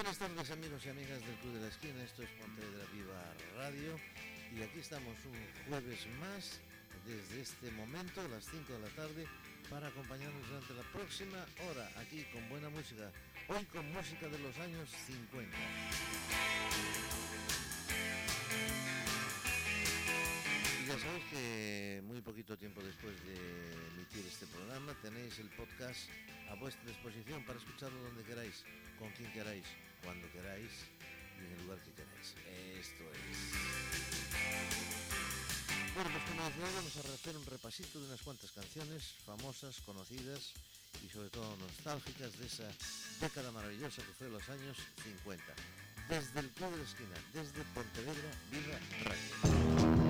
buenas tardes amigos y amigas del Club de la Esquina, esto es Pontevedra Viva Radio. Y aquí estamos un jueves más desde este momento, a las 5 de la tarde, para acompañarnos durante la próxima hora aquí con buena música, hoy con música de los años 50. ya sabéis que muy poquito tiempo después de emitir este programa tenéis el podcast a vuestra disposición para escucharlo donde queráis, con quien queráis, cuando queráis y en el lugar que queráis. Esto es. Bueno, pues como decía, vamos a hacer un repasito de unas cuantas canciones famosas, conocidas y sobre todo nostálgicas de esa década maravillosa que fue los años 50. Desde el club de la esquina, desde Pontevedra, Vibra Radio.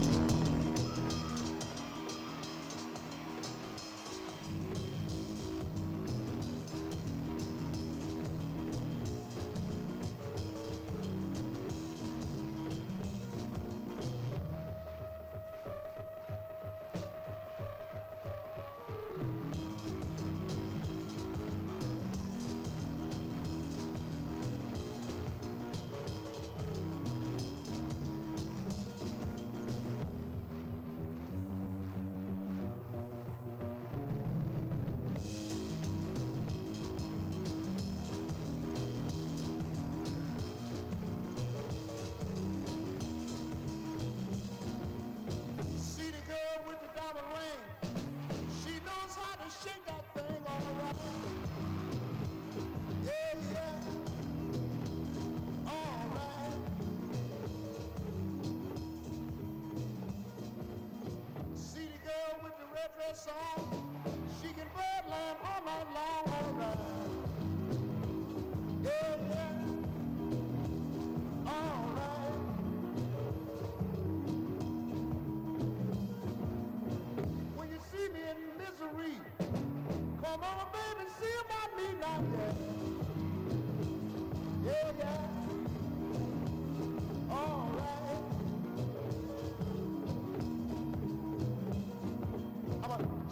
song.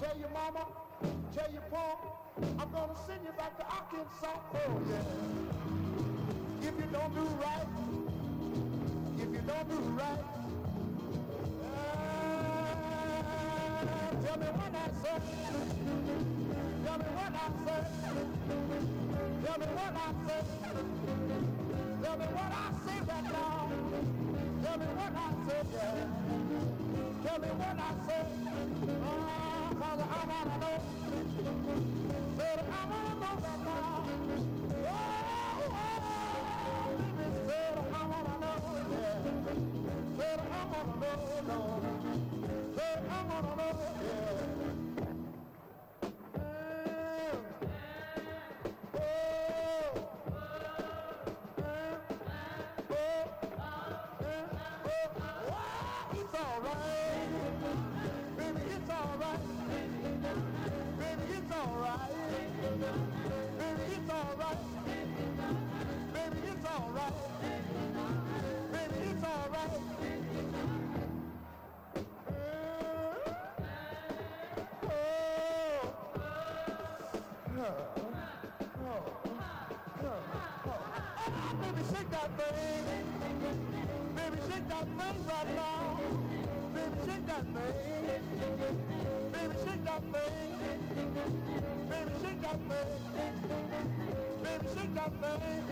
tell your mama, tell your pa, I'm gonna send you back to Arkansas. Oh yeah. If you don't do right, if you don't do right, uh, tell me what I said. tell me what I said. tell me what I said. tell me what I said right now. Tell me what I said. yeah. Tell me what I said. Uh, uh-huh. I wanna know. Baby, shake that thing. Baby, shake that thing right now. Baby, shake that thing. Baby, shake that thing. Baby, shake that thing. Baby, shake that thing.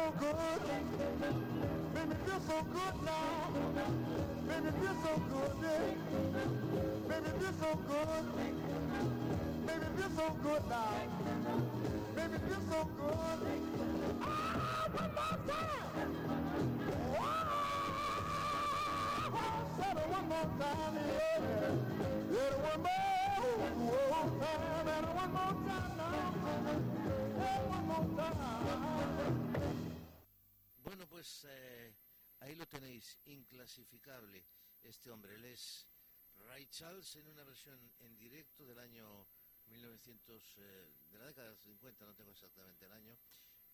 Oh, good feel so good now. Baby, feel so good. Yeah. Baby, feel so good. Baby, feel so good now. Baby, feel so good. Ah, one more time. One more time. Yeah. One more time. And one more time. Yeah, one more time. Bueno, pues eh, Ahí lo tenéis, inclasificable este hombre. Él es Ray Charles en una versión en directo del año 1900, eh, de la década de 50, no tengo exactamente el año,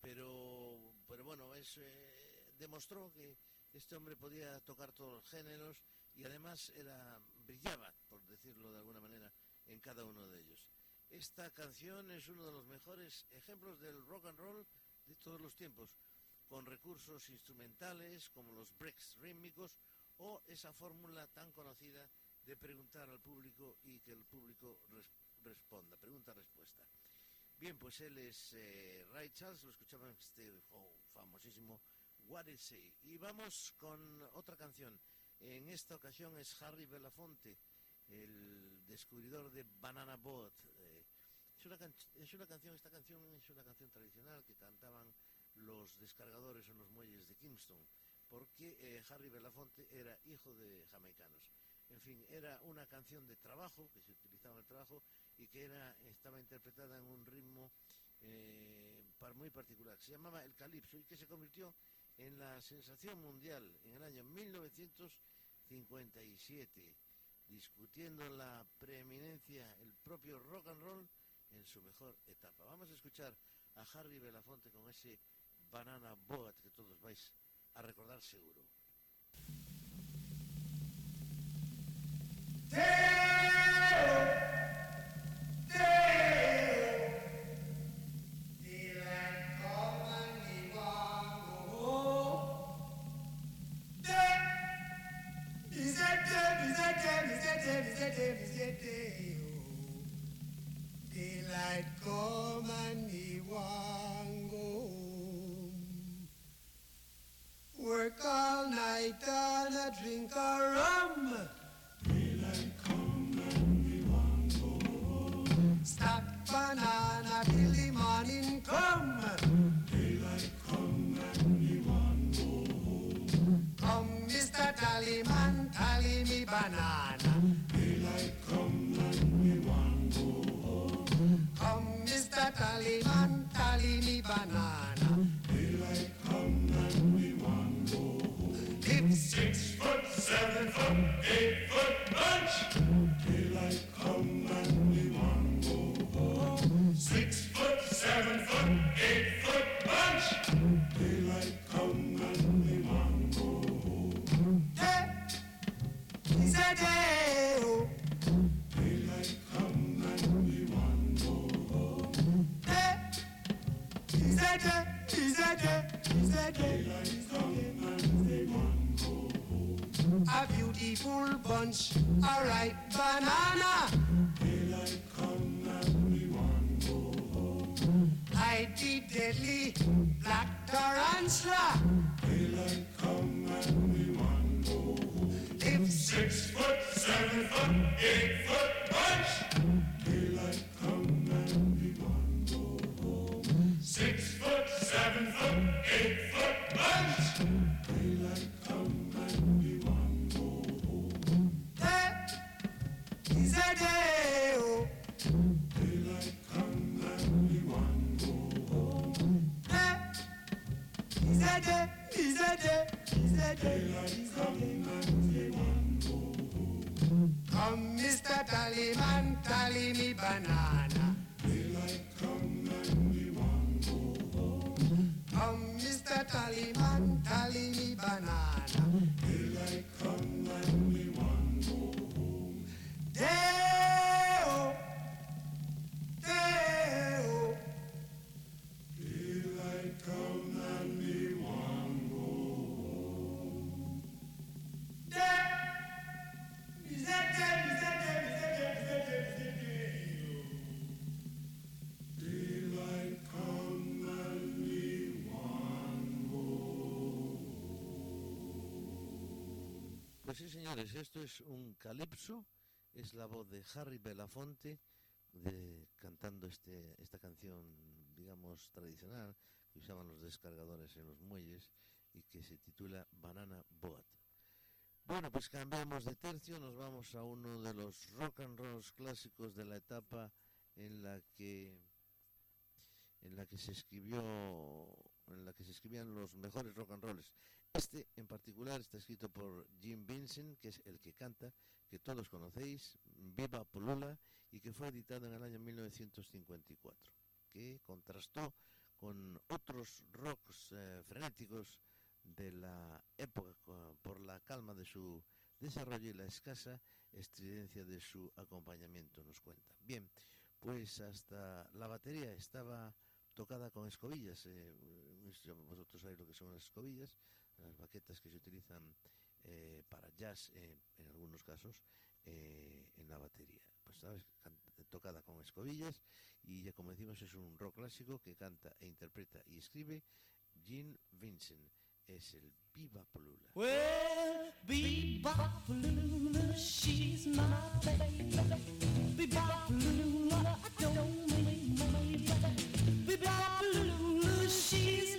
pero, pero bueno, es, eh, demostró que este hombre podía tocar todos los géneros y además era, brillaba, por decirlo de alguna manera, en cada uno de ellos. Esta canción es uno de los mejores ejemplos del rock and roll de todos los tiempos con recursos instrumentales como los breaks rítmicos o esa fórmula tan conocida de preguntar al público y que el público responda, pregunta-respuesta. Bien, pues él es eh, Ray Charles, lo escuchamos en este famosísimo What Is Say. Y vamos con otra canción. En esta ocasión es Harry Belafonte, el descubridor de Banana Boat. Eh, es, una es una canción, esta canción es una canción tradicional que cantaban los descargadores en los muelles de Kingston, porque eh, Harry Belafonte era hijo de jamaicanos. En fin, era una canción de trabajo, que se utilizaba en el trabajo, y que era, estaba interpretada en un ritmo eh, muy particular. Se llamaba el calipso y que se convirtió en la sensación mundial en el año 1957, discutiendo la preeminencia, el propio rock and roll en su mejor etapa. Vamos a escuchar a Harry Belafonte con ese banana boa que todos vais a recordar seguro. ¡Sí! Señores, esto es un calipso, es la voz de Harry Belafonte cantando este, esta canción, digamos, tradicional que usaban los descargadores en los muelles y que se titula Banana Boat. Bueno, pues cambiamos de tercio, nos vamos a uno de los rock and rolls clásicos de la etapa en la que en la que se escribió en la que se escribían los mejores rock and rolls. Este en particular está escrito por Jim Vincent, que es el que canta, que todos conocéis, Viva Polula, y que fue editado en el año 1954, que contrastó con otros rocks eh, frenéticos de la época por la calma de su desarrollo y la escasa estridencia de su acompañamiento, nos cuenta. Bien, pues hasta la batería estaba tocada con escobillas. Eh, vosotros sabéis lo que son las escobillas, las baquetas que se utilizan eh, para jazz en algunos casos en la batería. Pues sabes, tocada con escobillas y ya como decimos es un rock clásico que canta e interpreta y escribe Gene Vincent. Es el Viva Polula. Well, Viva she's my baby. Viva I don't mean my baby. Viva she's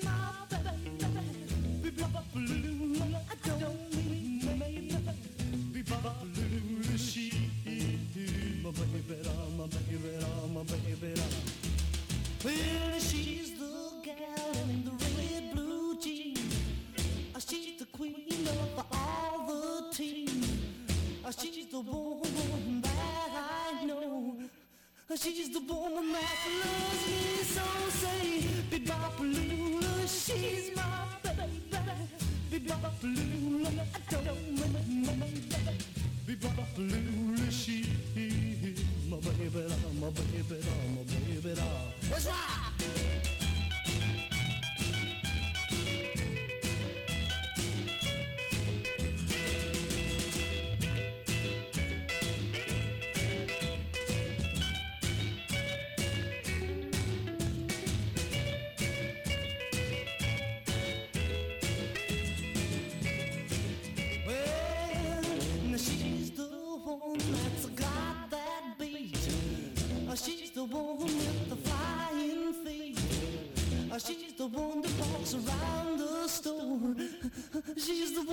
baby, my baby, my baby. Well, she's the gal in the red blue jeans. Ah, she's the queen of all the team. Ah, she's the woman that I know. Ah, she's the woman that loves me so. Say, Bebopalula, she's my the one that walks around the store. She's the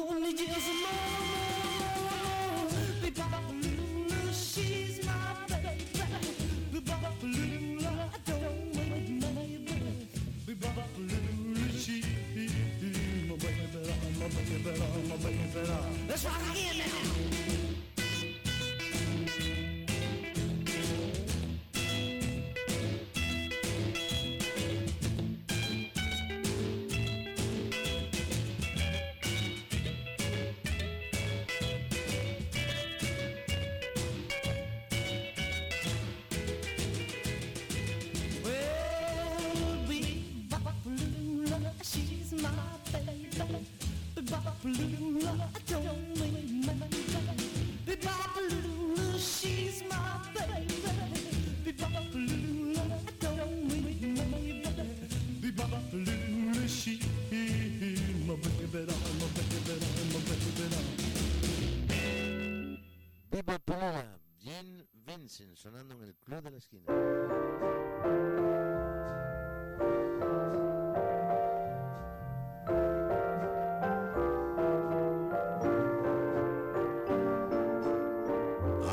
Vincent sonando en el Club de la Esquina.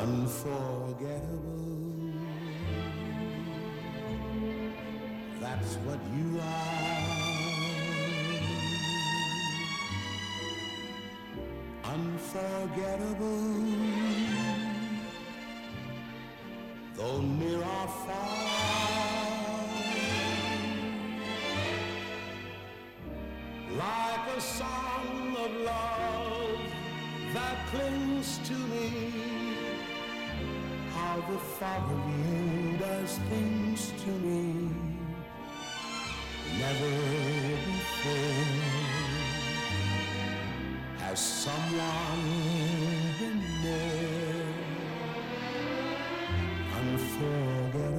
Unforgettable. That's what you are. Unforgettable. A song of love that clings to me. How the thought of you does things to me. Never before has someone been there. Unforgettable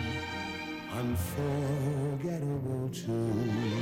unforgettable too.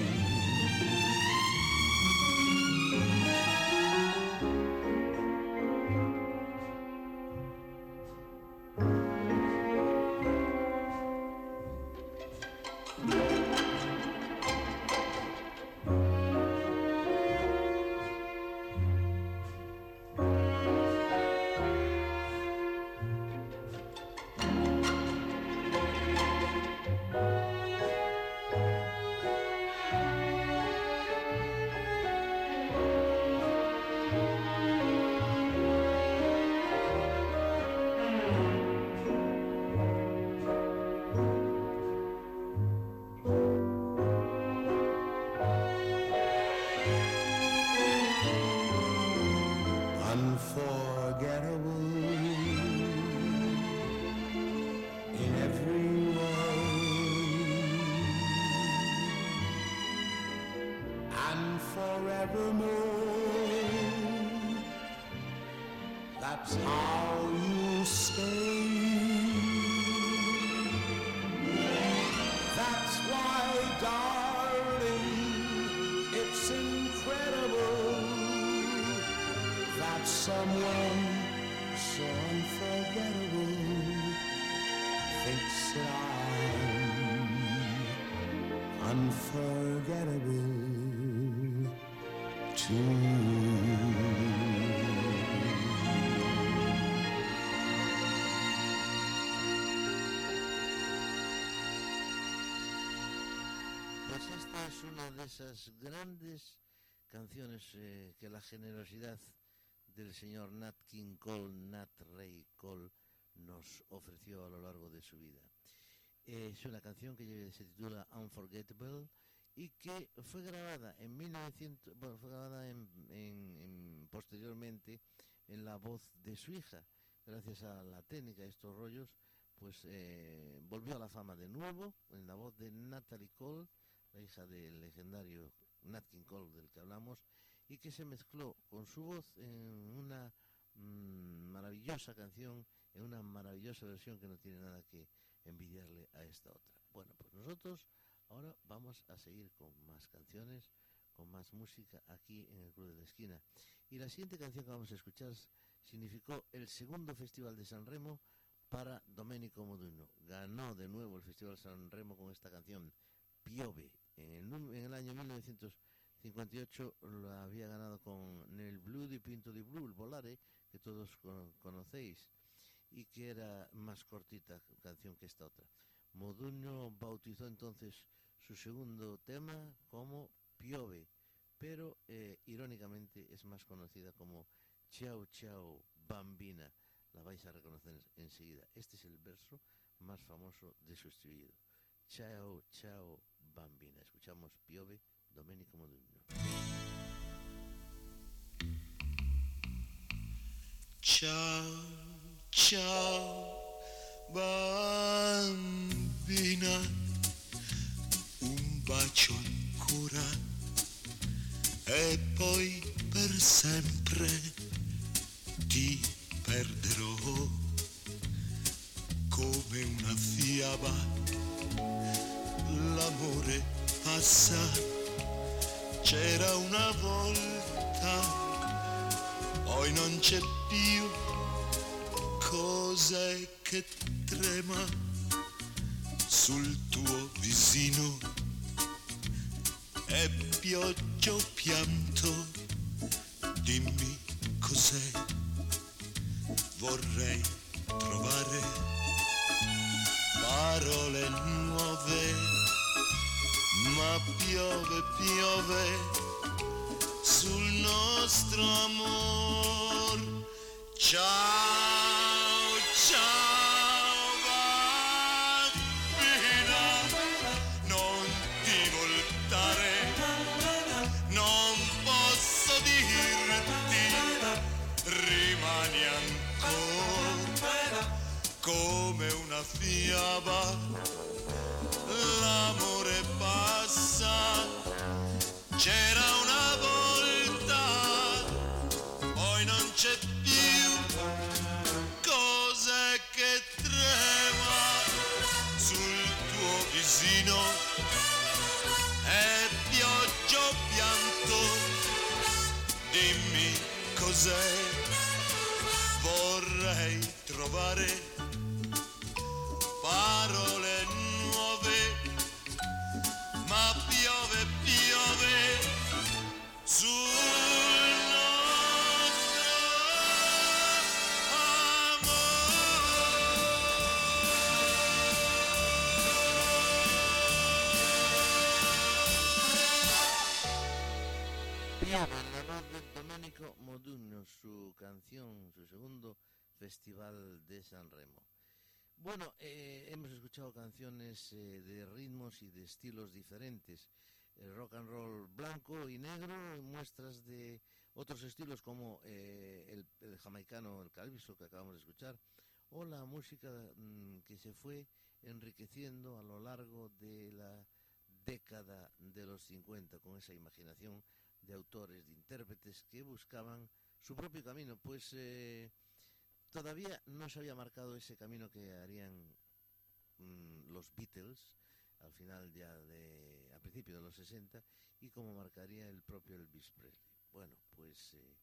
Evermore. Es una de esas grandes canciones eh, que la generosidad del señor Nat King Cole, Nat Ray Cole, nos ofreció a lo largo de su vida. Es una canción que se titula Unforgettable y que fue grabada en 1900, bueno, fue grabada en, en- en- posteriormente en la voz de su hija. Gracias a la técnica de estos rollos, pues eh, volvió a la fama de nuevo en la voz de Natalie Cole, la hija del legendario Nat King Cole del que hablamos, y que se mezcló con su voz en una mm, maravillosa canción, en una maravillosa versión que no tiene nada que envidiarle a esta otra. Bueno, pues nosotros ahora vamos a seguir con más canciones, con más música aquí en el Club de la Esquina. Y la siguiente canción que vamos a escuchar significó el segundo Festival de San Remo para Domenico Modugno. Ganó de nuevo el Festival San Remo con esta canción, Piove. En el, el año 1958 lo había ganado con Nel Blue di Pinto di Blu, el Volare, que todos cono- conocéis, y que era más cortita canción que esta otra. Modugno bautizó entonces su segundo tema como Piove, pero eh, irónicamente es más conocida como Ciao Ciao Bambina. La vais a reconocer enseguida. Este es el verso más famoso de su estribillo. Ciao Ciao Bambina. Escuchamos Piove, Domenico Modugno. Ciao, ciao, bambina, un bacio ancora e poi per sempre ti perderò come una fiaba. L'amore passa, c'era una volta poi non c'è più. Cos'è che trema sul tuo visino? È pioggia o pianto? Dimmi cos'è. Vorrei trovare piove piove sul nostro amor. Ciao, Share Modugno, su canción, su segundo Festival de San Remo. Bueno, eh, hemos escuchado canciones eh, de ritmos y de estilos diferentes. El rock and roll blanco y negro, muestras de otros estilos como eh, el, el jamaicano, el calviso que acabamos de escuchar, o la música mm, que se fue enriqueciendo a lo largo de la década de los 50 con esa imaginación de autores, de intérpretes que buscaban su propio camino, pues eh, todavía no se había marcado ese camino que harían mm, los Beatles al final ya de, a principios de los 60 y como marcaría el propio Elvis Presley. Bueno, pues eh,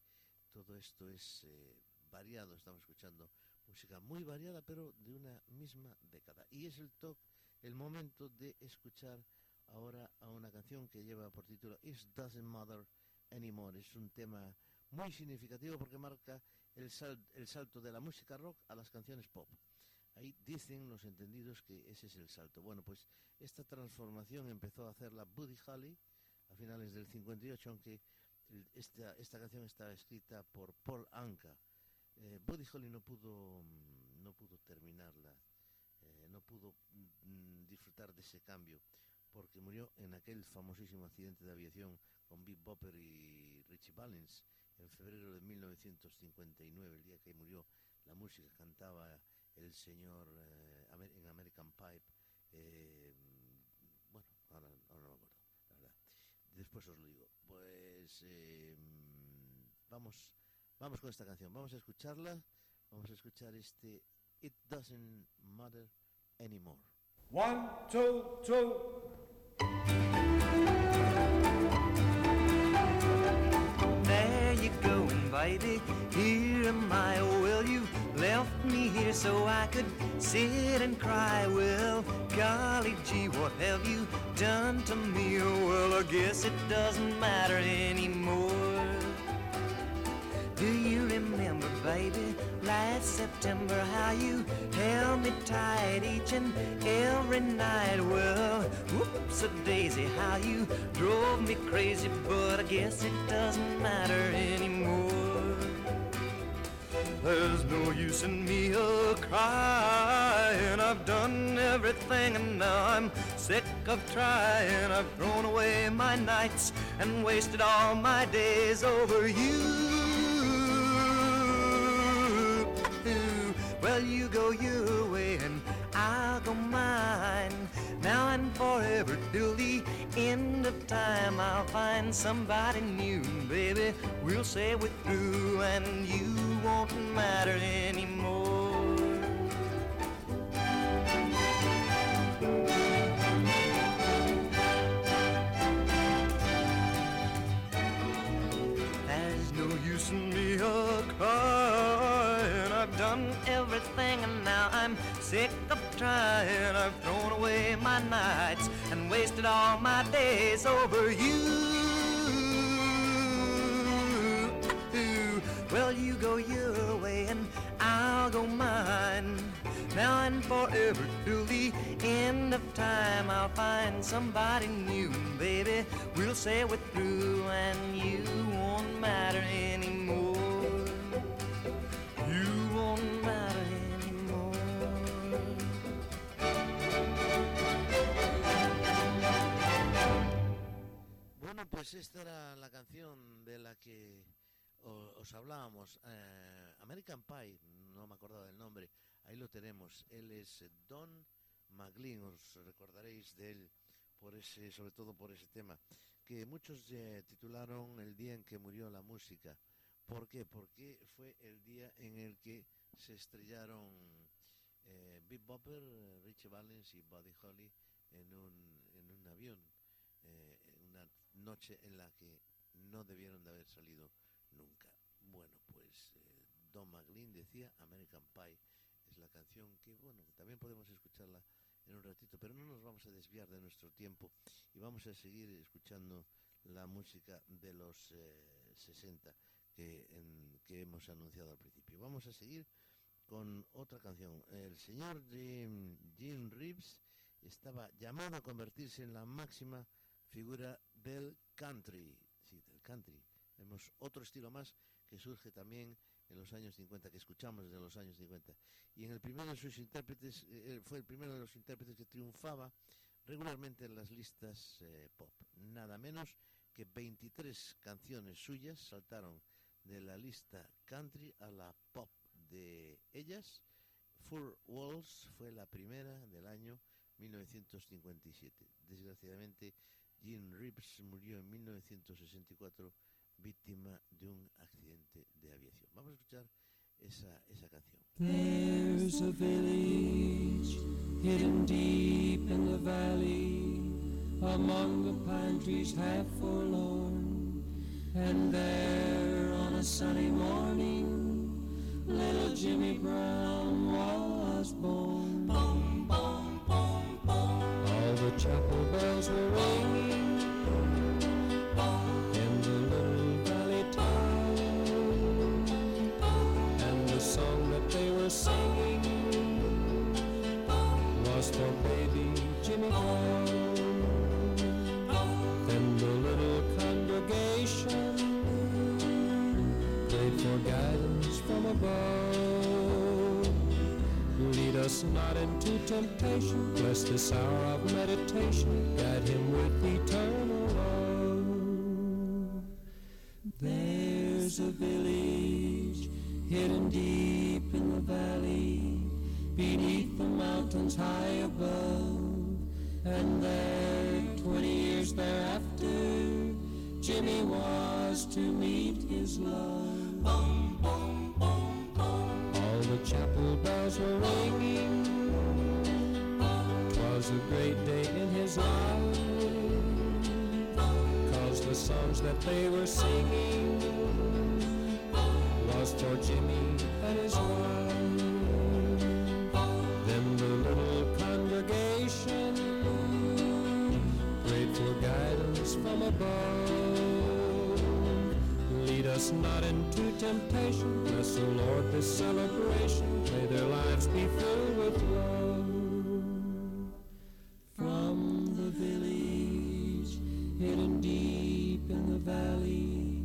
todo esto es eh, variado, estamos escuchando música muy variada, pero de una misma década. Y es el top, el momento de escuchar ahora a una canción que lleva por título It Doesn't Matter Anymore. Es un tema muy significativo porque marca el, sal- el salto de la música rock a las canciones pop. Ahí dicen los entendidos que ese es el salto. Bueno, pues esta transformación empezó a hacerla Buddy Holly a finales del 58, aunque esta, esta canción está escrita por Paul Anka. Eh, Buddy Holly no pudo, mm, no pudo terminarla, eh, no pudo mm, disfrutar de ese cambio, porque murió en aquel famosísimo accidente de aviación con Big Bopper y Richie Valens en febrero de 1959, el día que murió la música cantaba el señor eh, en American Pipe. eh, bueno, ahora, no me acuerdo, la verdad. Después os lo digo. Pues eh, vamos, vamos con esta canción. Vamos a escucharla. Vamos a escuchar este It Doesn't Matter Anymore. One, two, two. Baby. Here am I. Oh, well, you left me here so I could sit and cry. Well, golly gee, what have you done to me? Oh, well, I guess it doesn't matter anymore. Do you remember, baby, last September how you held me tight each and every night? Well, whoops a daisy, how you drove me crazy, but I guess it doesn't matter in me a crying. I've done everything and now I'm sick of trying. I've thrown away my nights and wasted all my days over you. Well, you go your way and I'll go mine. Now and forever till the of time, I'll find somebody new, baby. We'll say we're through and you won't matter anymore. There's no use in me a. sick of trying. I've thrown away my nights and wasted all my days over you. Well, you go your way and I'll go mine. Now and forever till the end of time, I'll find somebody new, baby. We'll say we're through and you won't matter anymore. Bueno, pues esta era la canción de la que os hablábamos. eh, American Pie, no me acordaba del nombre, ahí lo tenemos. Él es Don McLean, os recordaréis de él por ese, sobre todo por ese tema, que muchos eh, titularon El día en que murió la música. ¿Por qué? Porque fue el día en el que se estrellaron eh, Big Bopper, Richie Valens y Buddy Holly en un, en un avión. Noche en la que no debieron de haber salido nunca. Bueno, pues eh, Don McLean decía American Pie es la canción que, bueno, también podemos escucharla en un ratito, pero no nos vamos a desviar de nuestro tiempo y vamos a seguir escuchando la música de los eh, 60 que, en- que hemos anunciado al principio. Vamos a seguir con otra canción. El señor Jim, Jim Reeves estaba llamado a convertirse en la máxima figura del country. Sí, del country. Vemos otro estilo más que surge también en los años 50, que escuchamos desde los años 50. Y en el primero de sus intérpretes, eh, él fue el primero de los intérpretes que triunfaba regularmente en las listas eh, pop. Nada menos que 23 canciones suyas saltaron de la lista country a la pop de ellas. Four Walls fue la primera del año 1957. Desgraciadamente Jim Reeves murió en 1964 víctima de un accidente de aviación. Vamos a escuchar esa, esa canción. There's a village hidden deep in the valley among the pine trees half forlorn. And there on a sunny morning, little Jimmy Brown was born. Boom, boom, boom, boom. All the chapel bells were ringing above. Lead us not into temptation, bless this hour of meditation, guide him with eternal love. There's a village hidden deep in the valley, beneath the mountains high above. And there, twenty years thereafter, Jimmy was to meet his love. Were ringing. Twas a great day in his life. Cause the songs that they were singing was for Jimmy and his wife. Then the little congregation prayed for guidance from above. Not into temptation, bless, the Lord, this celebration. May their lives be filled with love. From the village, hidden deep in the valley,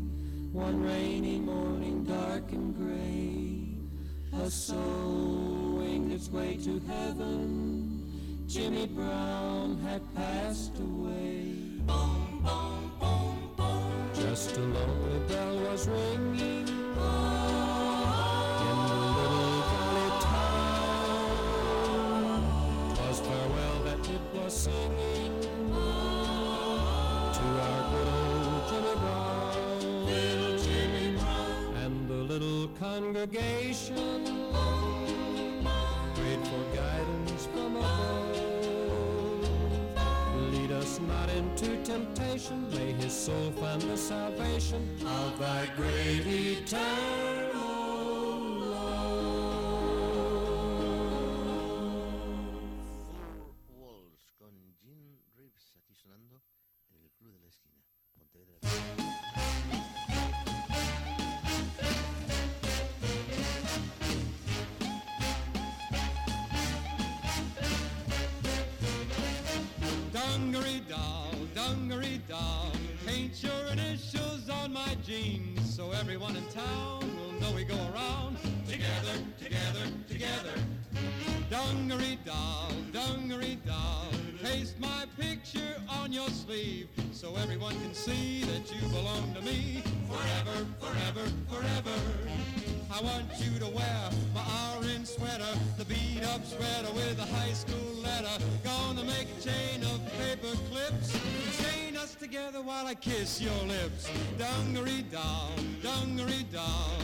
one rainy morning, dark and gray, a soul winged its way to heaven. Jimmy Brown had passed away. Boom, boom, boom, boom. Just a lonely bell was ringing in the little valley town. 'Twas farewell that it was singing to our good old Jimmy Brown. Little Jimmy Brown. And the little congregation temptation, may his soul find the salvation of thy great eternal everyone in town will know we go around together, together, together. Dungaree doll, dungaree doll, kiss your lips. Dungaree doll, dungaree doll,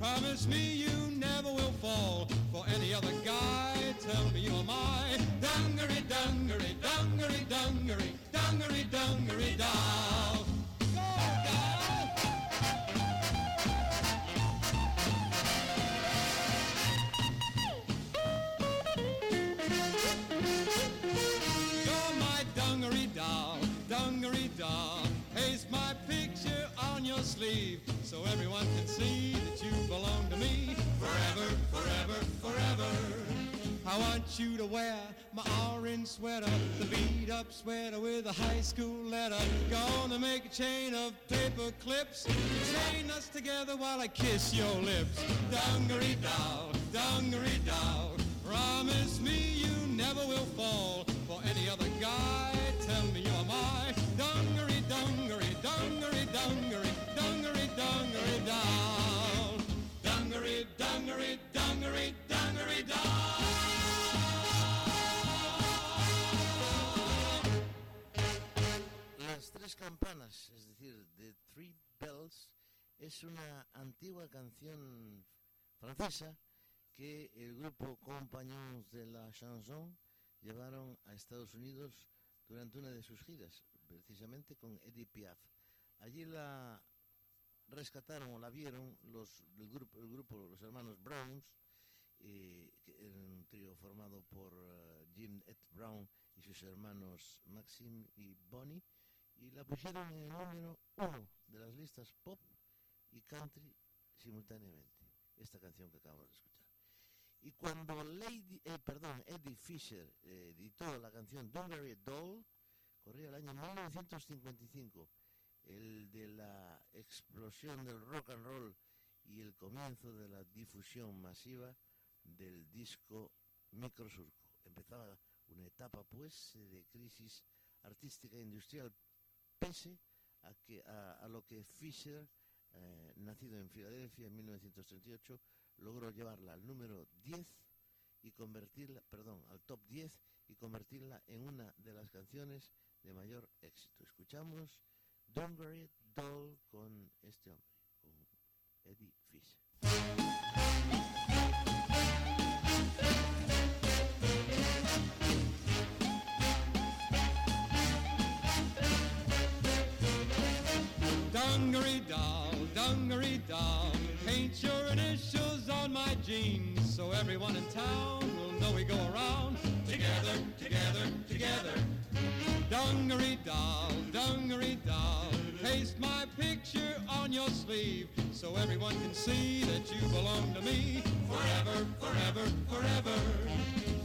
promise me you never will fall for any other guy. Tell me you're my dungaree, dungaree, dungaree, dungaree, dungaree, dungaree doll. Everyone can see that you belong to me forever, forever, forever. I want you to wear my orange sweater, the beat up sweater with a high school letter. Gonna make a chain of paper clips, chain us together while I kiss your lips. Dungaree doll, dungaree doll, promise me you never will fall for any other guy. Tell me you're my dungaree, dungaree, dungaree, dungaree, down. Dungaree, dungaree, dungaree, dungaree down. Las tres campanas, es decir, The Three Bells, es una antigua canción francesa que el grupo Compagnons de la Chanson llevaron a Estados Unidos durante una de sus giras, precisamente con Eddie Piaf. Allí la rescataron o la vieron los, el, grupo, el grupo, los hermanos Browns, eh, un trío formado por eh, Jim Ed Brown y sus hermanos Maxim y Bonnie, y la pusieron en el número uno de las listas pop y country simultáneamente, esta canción que acabamos de escuchar. Y cuando Lady, eh, perdón, Eddie Fisher eh, editó la canción Dungaree Doll, corría el año 1955, el de la explosión del rock and roll y el comienzo de la difusión masiva del disco Microsurco. Empezaba una etapa pues de crisis artística e industrial pese a, que, a, lo que Fisher, eh, nacido en Filadelfia en 1938, logró llevarla al número 10 y convertirla, perdón, al top 10 y convertirla en una de las canciones de mayor éxito. Escuchamos Dungaree Doll con este hombre, con Eddie Fisher. Dungaree doll, dungaree doll, paint your initials on my jeans so everyone in town will know we go around together, together, together. Dungaree doll, everyone can see that you belong to me forever, forever, forever.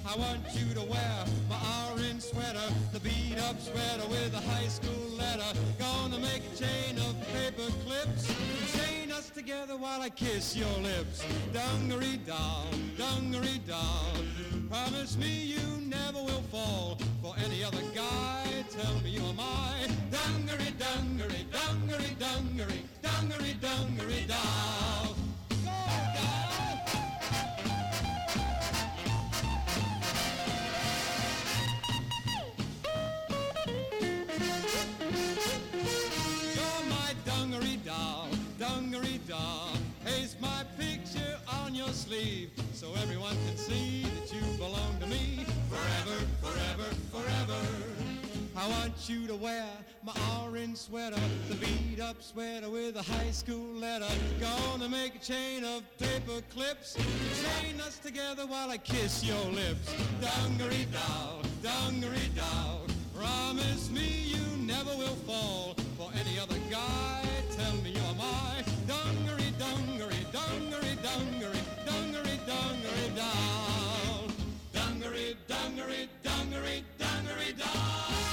I want you to wear my orange sweater, the beat up sweater with a high school letter. Gonna make a chain of paper clips, chain us together while I kiss your lips. Dungaree doll, dungaree doll, promise me you never will fall for any other guy. Tell me you are mine. Dungaree, dungaree, dungaree, dungaree, dungaree, dungaree doll. I want you to wear my orange sweater, the beat up sweater with a high school letter. Gonna make a chain of paper clips, chain us together while I kiss your lips. Dungaree doll, dungaree doll, promise me you never will fall for any other guy. Tell me you're my dungaree, dungaree, dungaree, dungaree, dungaree, dungaree doll. Dungaree, dungaree, dungaree, dungaree doll.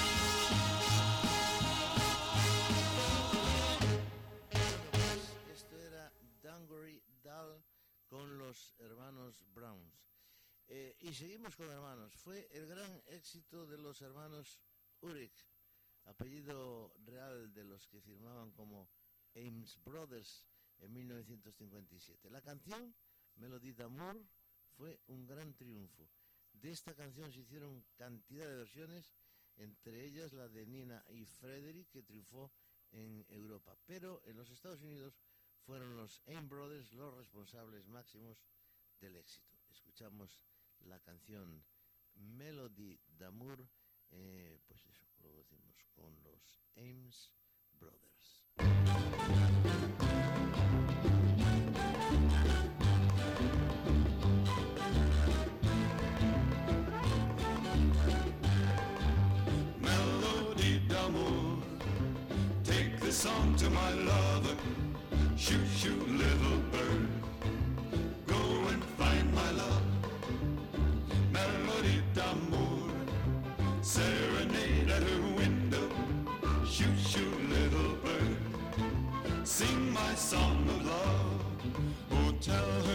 Y seguimos con hermanos. Fue el gran éxito de los hermanos Urich, apellido real de los que firmaban como Ames Brothers en 1957. La canción, Melody d'Amour, fue un gran triunfo. De esta canción se hicieron cantidad de versiones, entre ellas la de Nina y Frederick, que triunfó en Europa. Pero en los Estados Unidos fueron los Ames Brothers los responsables máximos del éxito. Escuchamos la canción Melody d'Amour, eh, pues eso, lo decimos, con los Ames Brothers. Melody d'amour. Take this song to my lover. Shoot, shoot, little bird. Song of love. Oh, tell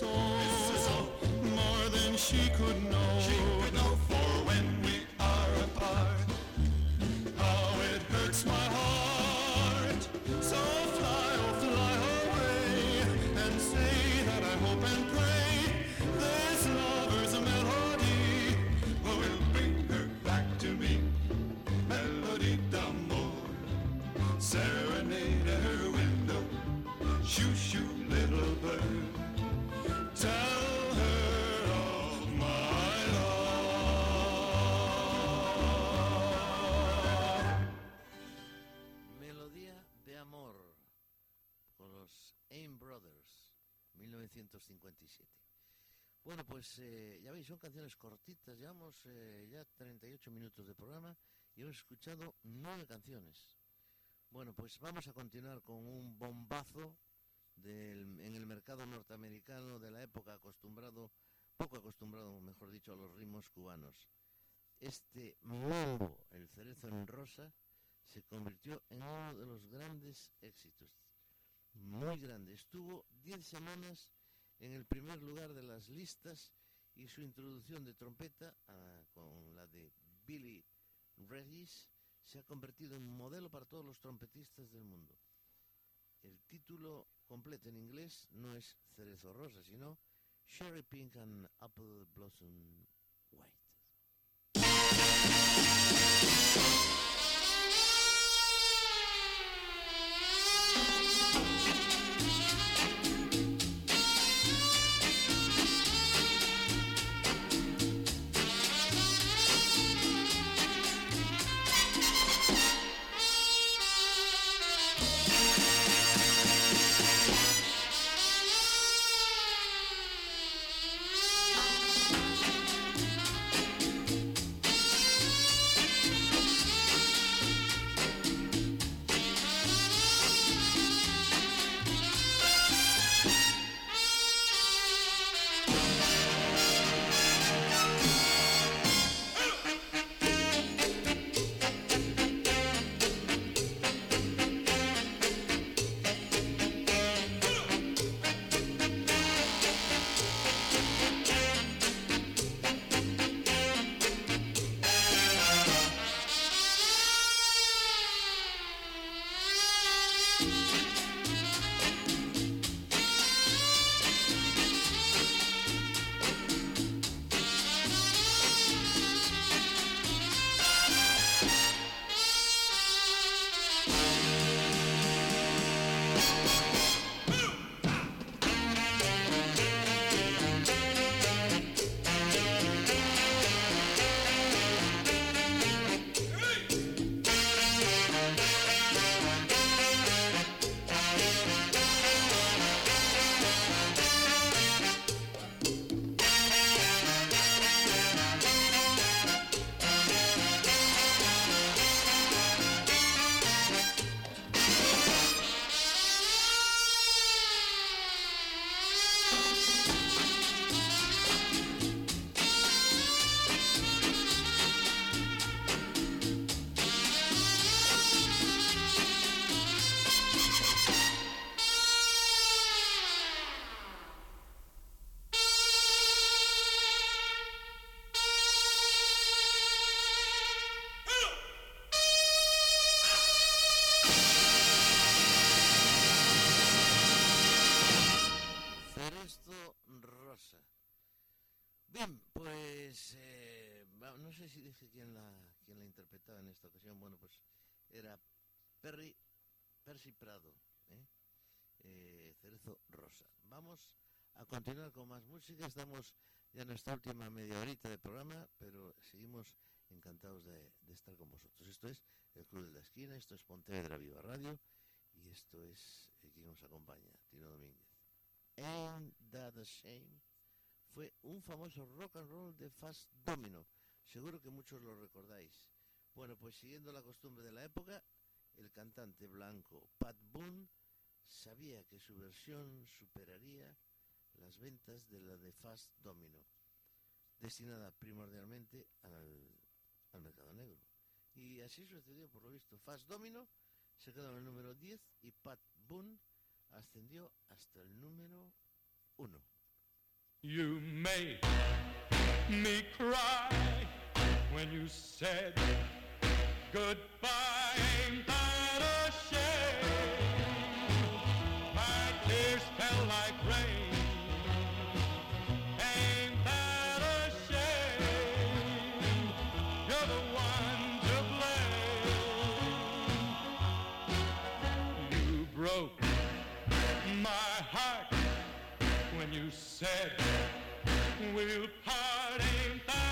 soul. Pues eh, ya veis, son canciones cortitas, llevamos eh, ya 38 minutos de programa y hemos escuchado nueve canciones. Bueno, pues vamos a continuar con un bombazo del- en el mercado norteamericano de la época acostumbrado, poco acostumbrado, mejor dicho, a los ritmos cubanos. Este mambo, el cerezo en rosa, se convirtió en uno de los grandes éxitos. Muy grande. Estuvo 10 semanas en el primer lugar de las listas y su introducción de trompeta ah, con la de Billy Regis se ha convertido en modelo para todos los trompetistas del mundo. El título completo en inglés no es Cerezo Rosa, sino Cherry Pink and Apple Blossom Vamos a continuar con más música. Estamos ya en nuestra última media horita de programa, pero seguimos encantados de, de estar con vosotros. Esto es el Club de la Esquina, esto es Pontevedra Viva Radio y esto es eh, quien nos acompaña, Tino Domínguez. Ain't That a Shame fue un famoso rock and roll de Fast Domino. Seguro que muchos lo recordáis. Bueno, pues siguiendo la costumbre de la época, el cantante blanco Pat Boone sabía que su versión superaría las ventas de la de Fast Domino, destinada primordialmente al, mercado negro. Y así sucedió, por lo visto. Fast Domino se quedó en el número 10 y Pat Boone ascendió hasta el número 1. You made me cry when you said goodbye. When you said we'll part. Ain't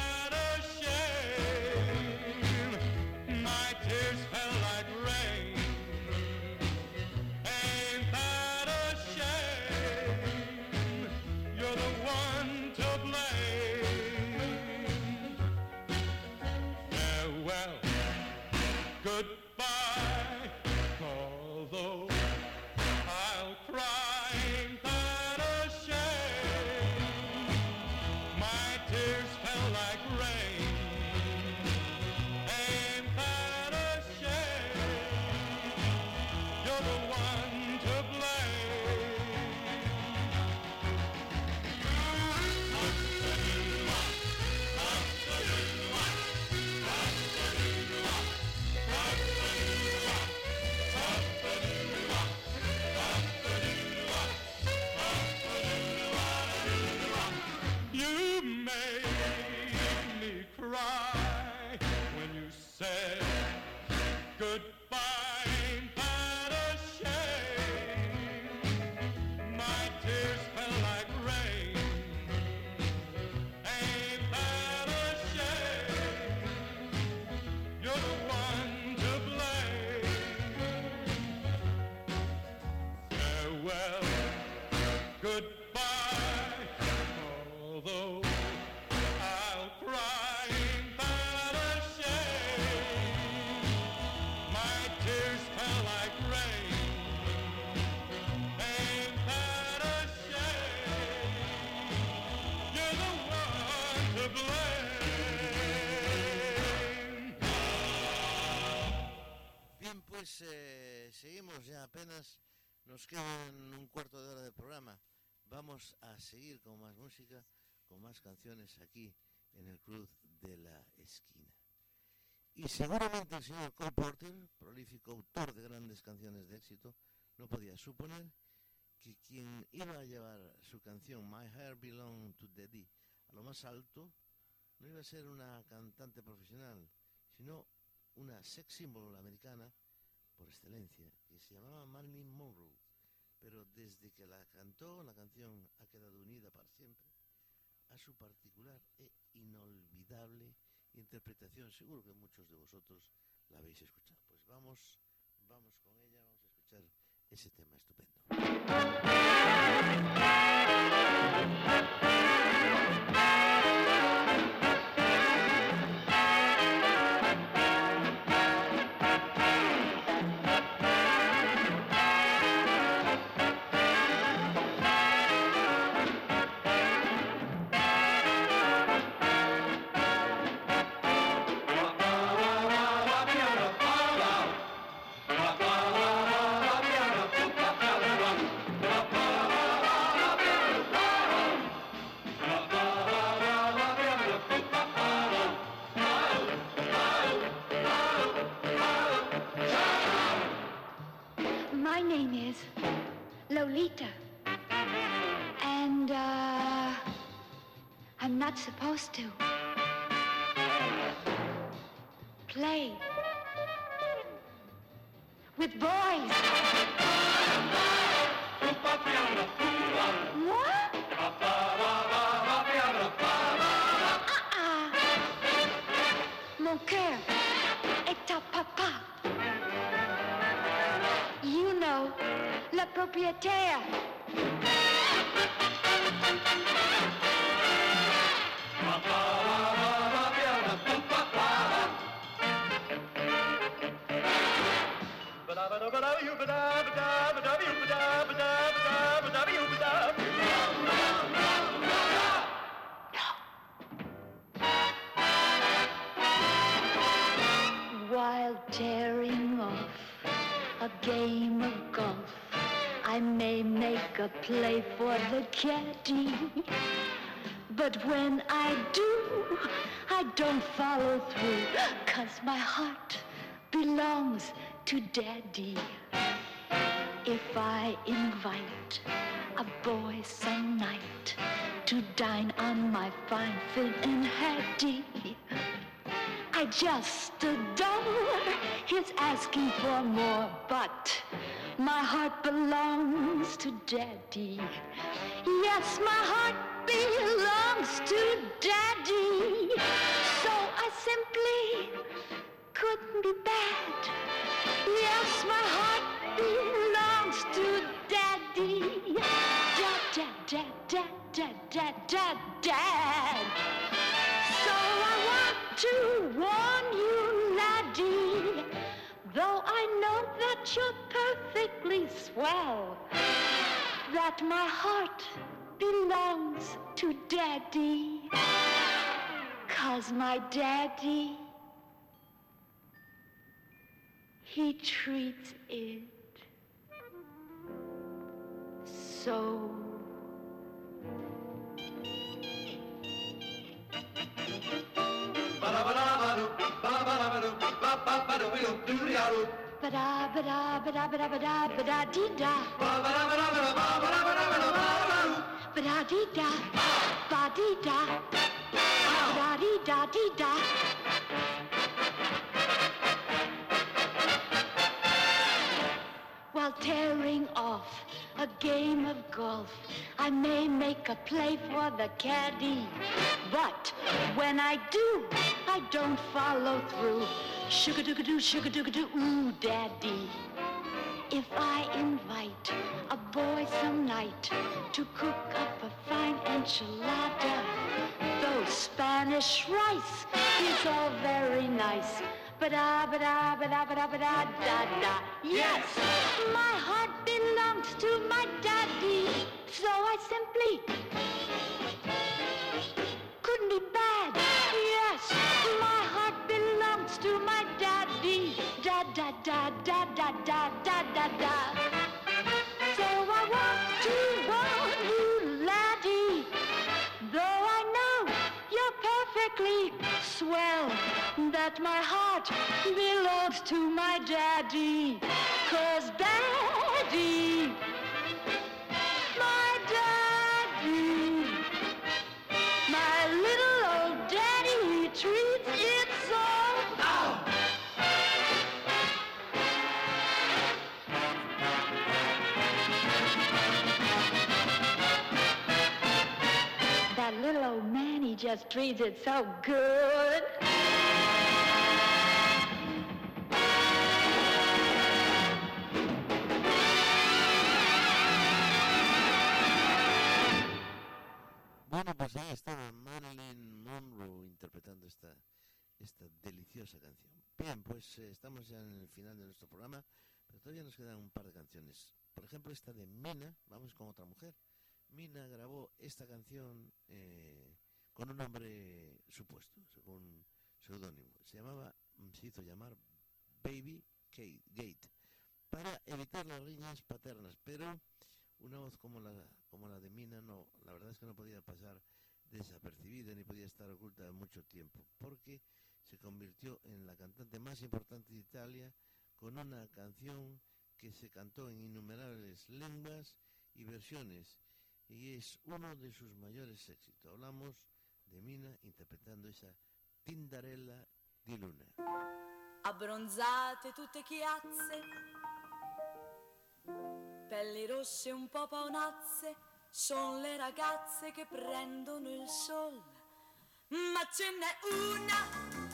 ya apenas. Nos quedan un cuarto de hora de programa. Vamos a seguir con más música, con más canciones aquí en el Club de la Esquina. Y seguramente el señor Cole Porter, prolífico autor de grandes canciones de éxito, no podía suponer que quien iba a llevar su canción My Hair Belong to Daddy a lo más alto no iba a ser una cantante profesional, sino una sex symbol americana por excelencia, que se llamaba Marilyn Monroe. Pero desde que la cantó, la canción ha quedado unida para siempre a su particular e inolvidable interpretación. Seguro que muchos de vosotros la habéis escuchado. Pues vamos, vamos con ella, vamos a escuchar ese tema estupendo. With boys. What? Mon cœur est à papa. You know, propriétaire. While tearing off a game of golf, I may make a play for the caddy. But when I do, I don't follow through, cause my heart belongs to daddy. If I invite a boy some night to dine on my fine fin and hattie, I just adore his asking for more, but my heart belongs to daddy. Yes, my heart belongs to daddy. So I simply couldn't be bad. Yes, my heart belongs to daddy. Dad, dad, dad, dad, dad, dad, dad, dad. So I want to warn you, laddie, though I know that you're perfectly swell, that my heart belongs to daddy. Cause my daddy, he treats it so ba-da ba-da ba-da ba-da ba-da ba-da da ba-da ba-da ba-da ba-da ba-da ba-da ba-da ba-da da ba-dee da ba-da da da While tearing off a game of golf, I may make a play for the caddy. But when I do, I don't follow through. Sugar-doo-doo, sugar-doo-doo, ooh, daddy. If I invite a boy some night to cook up a fine enchilada, though Spanish rice is all very nice. Ba-da, ba-da, ba-da, ba-da, ba-da, da, da. Yes, my heart belongs to my daddy, so I simply couldn't be bad. Yes, my heart belongs to my daddy. Da da da da da da da da da. So I want to warn you, laddie, though I know you're perfectly swell, that my heart belongs to my daddy. Cause daddy, just treats it so good. Bueno, pues ahí estaba Marilyn Monroe interpretando esta, esta deliciosa canción. Bien, pues eh, estamos ya en el final de nuestro programa, pero todavía nos quedan un par de canciones. Por ejemplo, esta de Mina, vamos con otra mujer. Mina grabó esta canción eh, con un nombre supuesto, según seudónimo. Se llamaba, se hizo llamar Baby Kate, Gate, para evitar las riñas paternas, pero una voz como la, como la de Mina, no, la verdad es que no podía pasar desapercibida ni podía estar oculta mucho tiempo, porque se convirtió en la cantante más importante de Italia con una canción que se cantó en innumerables lenguas y versiones y es uno de sus mayores éxitos. Hablamos de Mina interpretando esa Tindarella di Luna. abbronzate tutte chiazze, Pelli rosse un po' paonazze, sono le ragazze che prendono il sol. Ma ce n'è una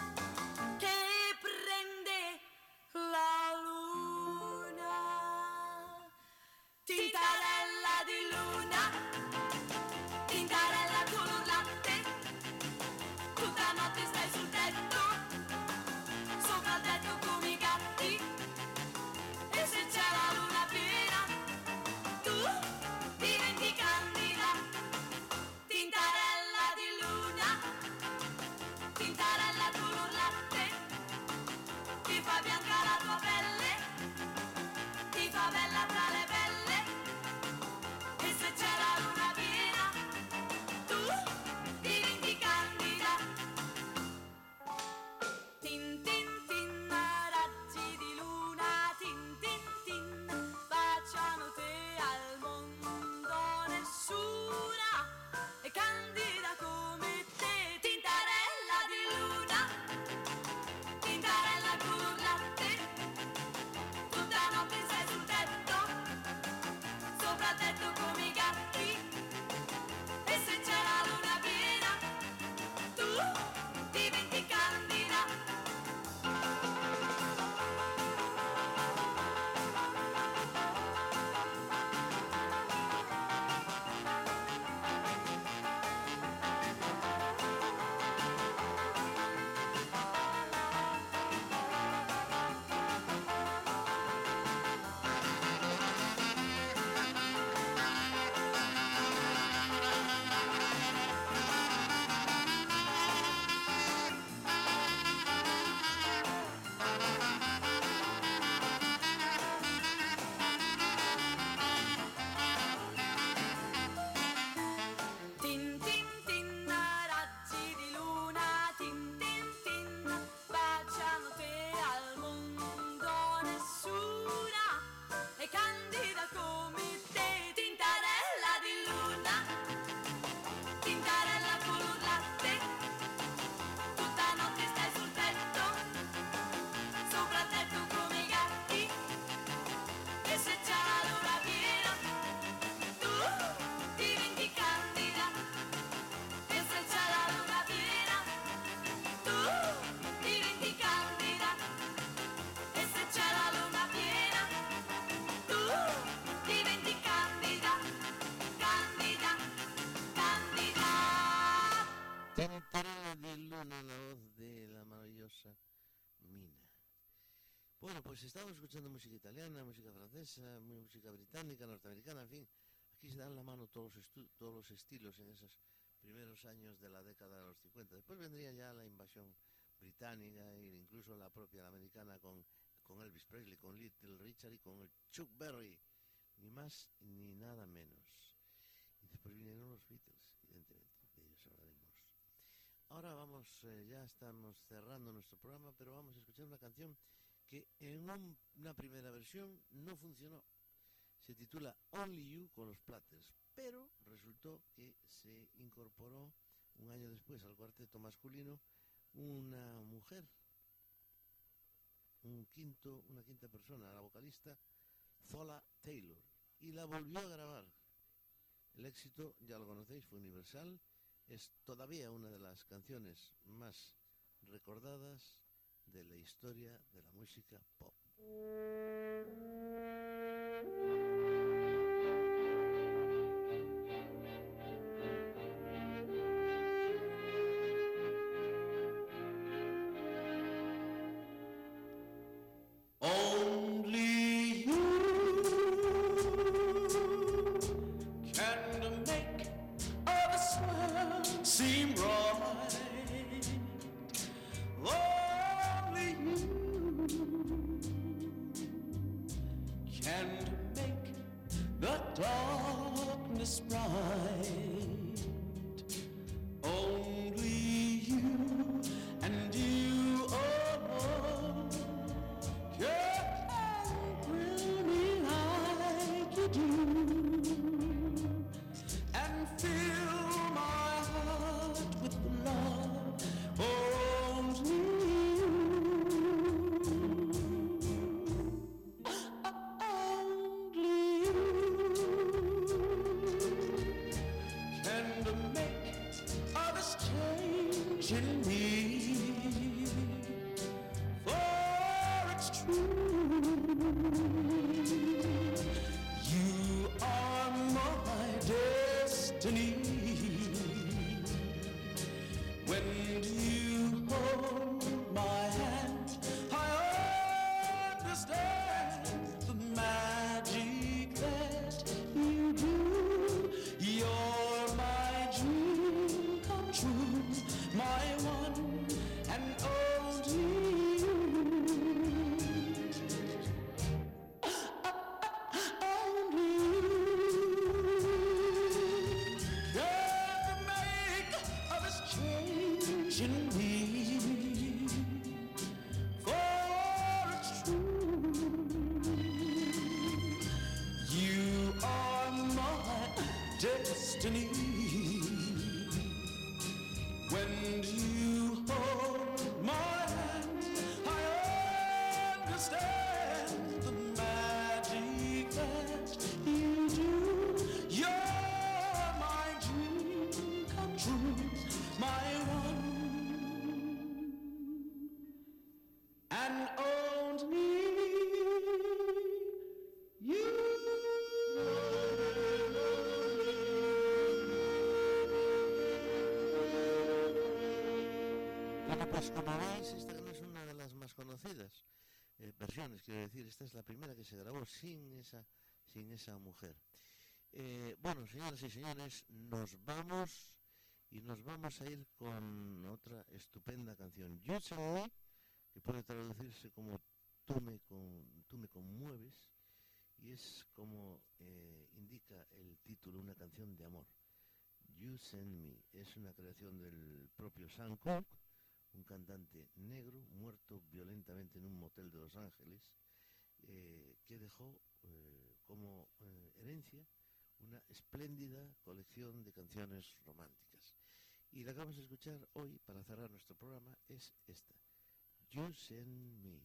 Mina. Bueno, pues estamos escuchando música italiana, música francesa, música británica, norteamericana, en fin. Aquí se dan la mano todos los, todos los estilos en esos primeros años de la década de los 50. Después vendría ya la invasión británica e incluso la propia americana con, con Elvis Presley, con Little Richard y con el Chuck Berry. Ni más ni nada menos. Y después vinieron los Beatles, evidentemente, de ellos hablaremos. Ahora vamos, eh, ya estamos cerrando nuestro programa, pero vamos a escuchar una canción que en un- una primera versión no funcionó. Se titula Only You con los Platters, pero resultó que se incorporó un año después al cuarteto masculino una mujer, un quinto, una quinta persona, la vocalista Zola Taylor, y la volvió a grabar. El éxito, ya lo conocéis, fue universal, es todavía una de las canciones más recordadas de la historia de la música pop. Chin-Tee. 着你。Veis, esta no es una de las más conocidas eh, versiones, quiero decir, esta es la primera que se grabó sin esa, sin esa mujer. Eh, bueno, señoras y señores, nos vamos y nos vamos a ir con otra estupenda canción, You Me, que puede traducirse como Tú me, con, tú me conmueves, y es como eh, indica el título, una canción de amor. You Send Me es una creación del propio Sam Cooke, un cantante negro muerto violentamente en un motel de Los Ángeles, eh, que dejó eh, como eh, herencia una espléndida colección de canciones románticas. Y la que vamos a escuchar hoy para cerrar nuestro programa es esta, You Send Me.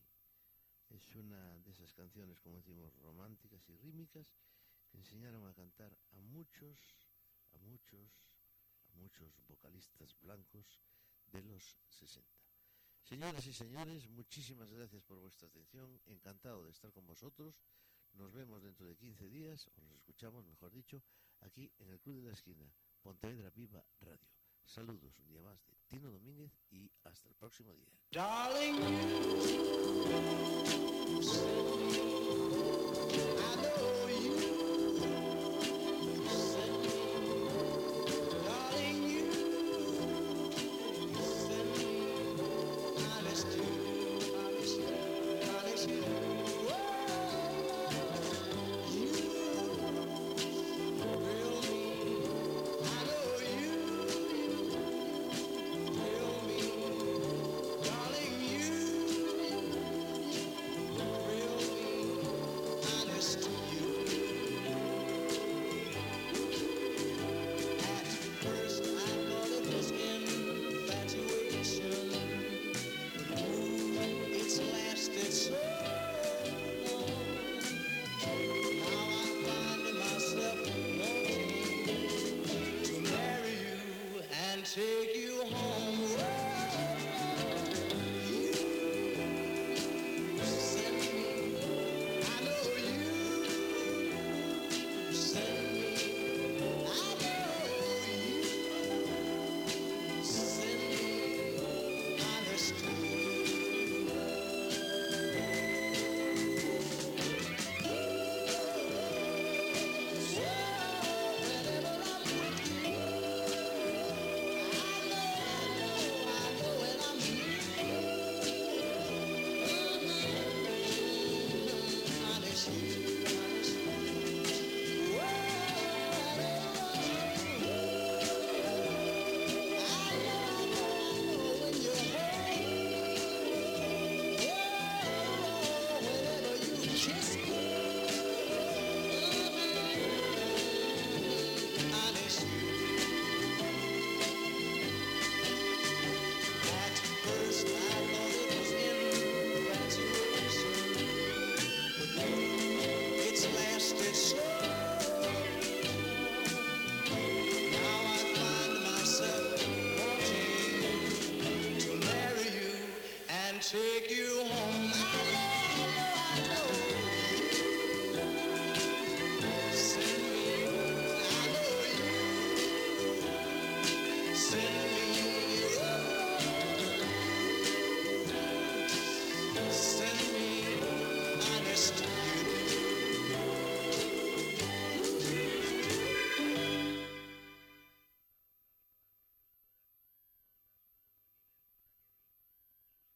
Es una de esas canciones, como decimos, románticas y rítmicas que enseñaron a cantar a muchos, a muchos, a muchos vocalistas blancos de los 60. Señoras y señores, muchísimas gracias por vuestra atención. Encantado de estar con vosotros. Nos vemos dentro de 15 días, o nos escuchamos, mejor dicho, aquí en el Club de la Esquina, Pontevedra Viva Radio. Saludos un día más de Tino Domínguez y hasta el próximo día.